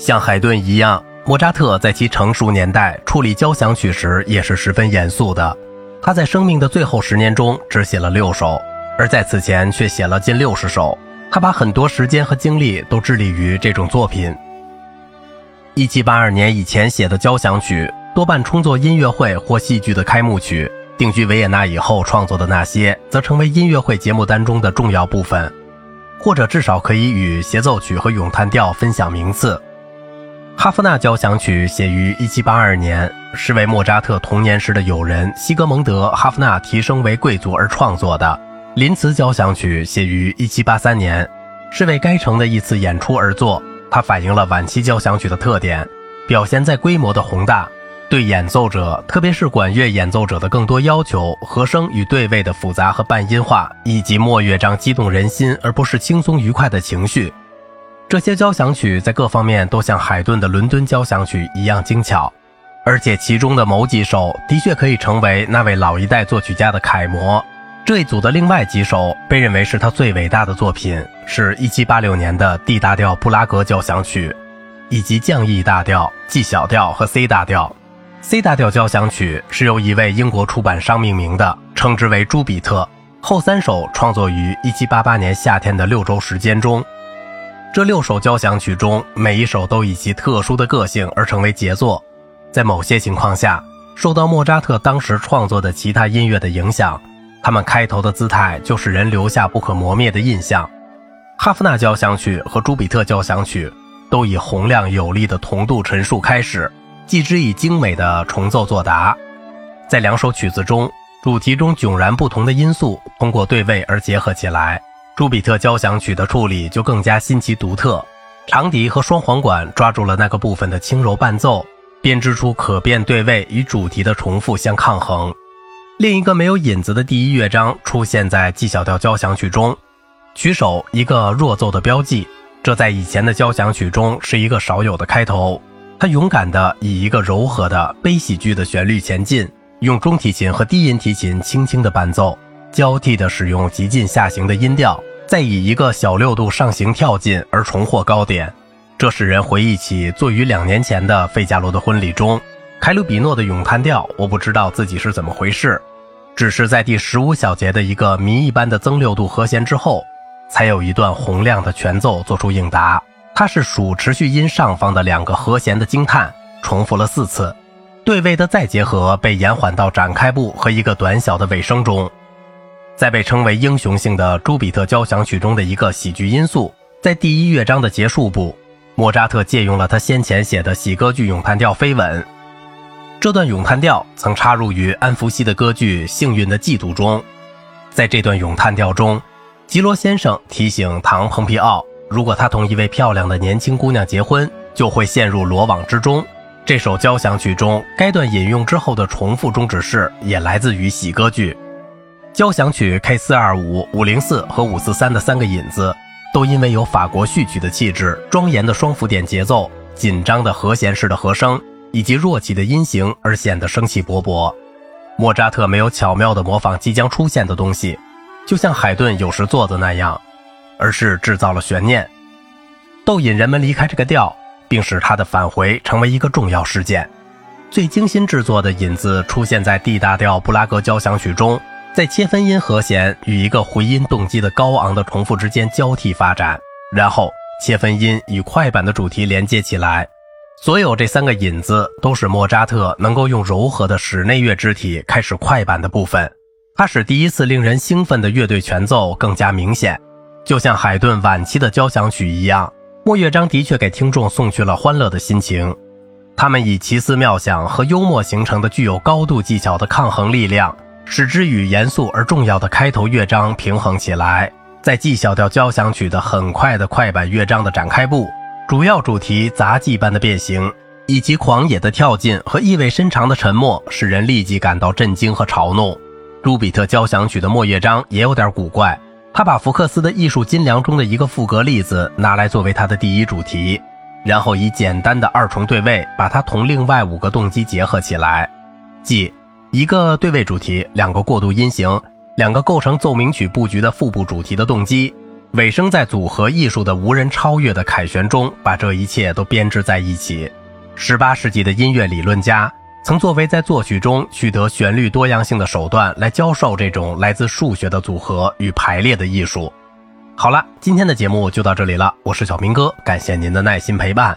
像海顿一样，莫扎特在其成熟年代处理交响曲时也是十分严肃的。他在生命的最后十年中只写了六首，而在此前却写了近六十首。他把很多时间和精力都致力于这种作品。一七八二年以前写的交响曲多半充作音乐会或戏剧的开幕曲，定居维也纳以后创作的那些则成为音乐会节目单中的重要部分，或者至少可以与协奏曲和咏叹调分享名次。哈夫纳交响曲写于一七八二年，是为莫扎特童年时的友人西格蒙德·哈夫纳提升为贵族而创作的。林茨交响曲写于一七八三年，是为该城的一次演出而作。它反映了晚期交响曲的特点，表现在规模的宏大，对演奏者，特别是管乐演奏者的更多要求，和声与对位的复杂和半音化，以及末乐章激动人心而不是轻松愉快的情绪。这些交响曲在各方面都像海顿的伦敦交响曲一样精巧，而且其中的某几首的确可以成为那位老一代作曲家的楷模。这一组的另外几首被认为是他最伟大的作品，是一七八六年的 D 大调布拉格交响曲，以及降 E 大调、G 小调和 C 大调。C 大调交响曲是由一位英国出版商命名的，称之为朱比特。后三首创作于一七八八年夏天的六周时间中。这六首交响曲中，每一首都以其特殊的个性而成为杰作。在某些情况下，受到莫扎特当时创作的其他音乐的影响。他们开头的姿态就使人留下不可磨灭的印象。哈夫纳交响曲和朱比特交响曲都以洪亮有力的同度陈述开始，继之以精美的重奏作答。在两首曲子中，主题中迥然不同的因素通过对位而结合起来。朱比特交响曲的处理就更加新奇独特，长笛和双簧管抓住了那个部分的轻柔伴奏，编织出可变对位与主题的重复相抗衡。另一个没有引子的第一乐章出现在 G 小调交响曲中，曲首一个弱奏的标记，这在以前的交响曲中是一个少有的开头。他勇敢地以一个柔和的悲喜剧的旋律前进，用中提琴和低音提琴轻轻的伴奏，交替地使用极尽下行的音调，再以一个小六度上行跳进而重获高点。这使人回忆起作于两年前的费加罗的婚礼中，凯鲁比诺的咏叹调。我不知道自己是怎么回事。只是在第十五小节的一个谜一般的增六度和弦之后，才有一段洪亮的全奏做出应答。它是属持续音上方的两个和弦的惊叹，重复了四次。对位的再结合被延缓到展开部和一个短小的尾声中。在被称为英雄性的朱比特交响曲中的一个喜剧因素，在第一乐章的结束部，莫扎特借用了他先前写的喜歌剧咏叹调飞吻。这段咏叹调曾插入于安福西的歌剧《幸运的嫉妒》中。在这段咏叹调中，吉罗先生提醒唐·蓬皮奥，如果他同一位漂亮的年轻姑娘结婚，就会陷入罗网之中。这首交响曲中该段引用之后的重复终止式也来自于喜歌剧。交响曲 K 四二五五零四和五四三的三个引子，都因为有法国序曲的气质、庄严的双浮点节奏、紧张的和弦式的和声。以及弱起的音型而显得生气勃勃。莫扎特没有巧妙地模仿即将出现的东西，就像海顿有时做的那样，而是制造了悬念，逗引人们离开这个调，并使他的返回成为一个重要事件。最精心制作的引子出现在 D 大调布拉格交响曲中，在切分音和弦与一个回音动机的高昂的重复之间交替发展，然后切分音与快板的主题连接起来。所有这三个引子都使莫扎特能够用柔和的室内乐肢体开始快板的部分，它使第一次令人兴奋的乐队全奏更加明显，就像海顿晚期的交响曲一样。莫乐章的确给听众送去了欢乐的心情，他们以奇思妙想和幽默形成的具有高度技巧的抗衡力量，使之与严肃而重要的开头乐章平衡起来。在 G 小调交响曲的很快的快板乐章的展开部。主要主题杂技般的变形，以及狂野的跳进和意味深长的沉默，使人立即感到震惊和嘲弄。朱比特交响曲的末乐章也有点古怪，他把福克斯的艺术金梁中的一个赋格例子拿来作为他的第一主题，然后以简单的二重对位把它同另外五个动机结合起来，即一个对位主题、两个过渡音型、两个构成奏鸣曲布局的副部主题的动机。尾声在组合艺术的无人超越的凯旋中，把这一切都编织在一起。十八世纪的音乐理论家曾作为在作曲中取得旋律多样性的手段，来教授这种来自数学的组合与排列的艺术。好了，今天的节目就到这里了，我是小明哥，感谢您的耐心陪伴。